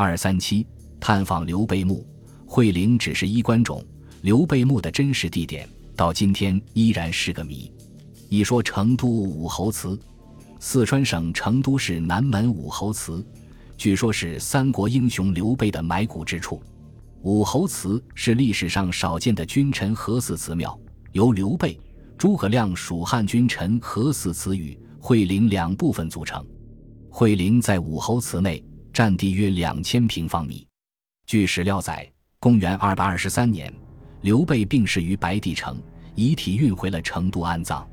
二三七探访刘备墓，惠陵只是衣冠冢，刘备墓的真实地点到今天依然是个谜。一说成都武侯祠，四川省成都市南门武侯祠，据说是三国英雄刘备的埋骨之处。武侯祠是历史上少见的君臣合祀祠庙，由刘备、诸葛亮蜀汉君臣合祀祠与惠陵两部分组成。惠陵在武侯祠内，占地约两千平方米。据史料载，公元二百二十三年，刘备病逝于白帝城，遗体运回了成都安葬。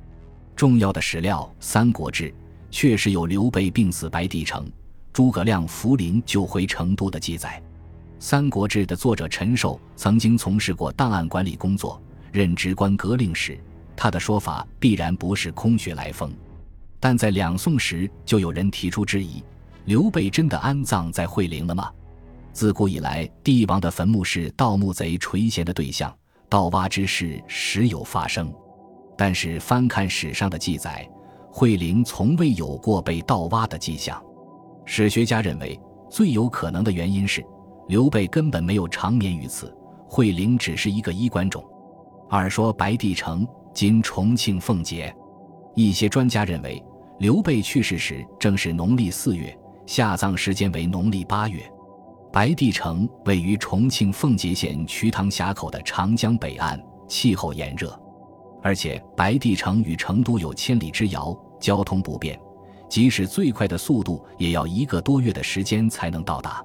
重要的史料《三国志》确实有刘备病死白帝城，诸葛亮扶灵救回成都的记载。《三国志》的作者陈寿曾经从事过档案管理工作，任职官革令史，他的说法必然不是空穴来风。但在两宋时，就有人提出质疑：刘备真的安葬在惠陵了吗？自古以来，帝王的坟墓是盗墓贼垂涎的对象，盗挖之事时有发生。但是翻看史上的记载，惠陵从未有过被盗挖的迹象。史学家认为，最有可能的原因是。刘备根本没有长眠于此，惠陵只是一个衣冠冢。二说白帝城今重庆奉节，一些专家认为刘备去世时正是农历四月，下葬时间为农历八月。白帝城位于重庆奉节县瞿塘峡口的长江北岸，气候炎热，而且白帝城与成都有千里之遥，交通不便，即使最快的速度也要一个多月的时间才能到达。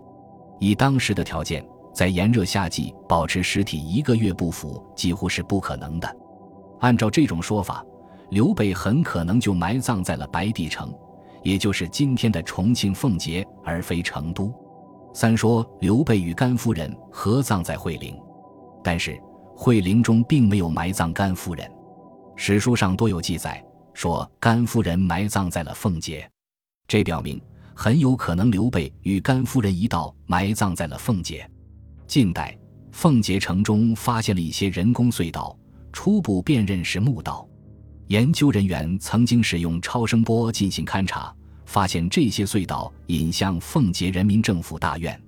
以当时的条件，在炎热夏季保持尸体一个月不腐几乎是不可能的。按照这种说法，刘备很可能就埋葬在了白帝城，也就是今天的重庆奉节，而非成都。三说刘备与甘夫人合葬在惠陵，但是惠陵中并没有埋葬甘夫人。史书上多有记载说甘夫人埋葬在了奉节，这表明。很有可能刘备与甘夫人一道埋葬在了奉节。近代，奉节城中发现了一些人工隧道，初步辨认是墓道。研究人员曾经使用超声波进行勘察，发现这些隧道引向奉节人民政府大院。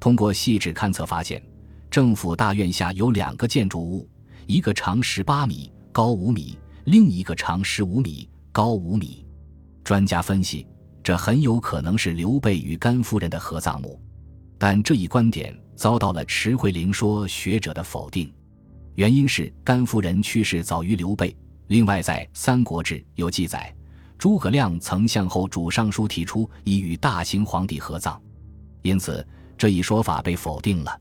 通过细致勘测，发现政府大院下有两个建筑物，一个长十八米、高五米，另一个长十五米、高五米。专家分析。这很有可能是刘备与甘夫人的合葬墓，但这一观点遭到了迟惠灵说学者的否定。原因是甘夫人去世早于刘备。另外，在《三国志》有记载，诸葛亮曾向后主尚书提出以与大秦皇帝合葬，因此这一说法被否定了。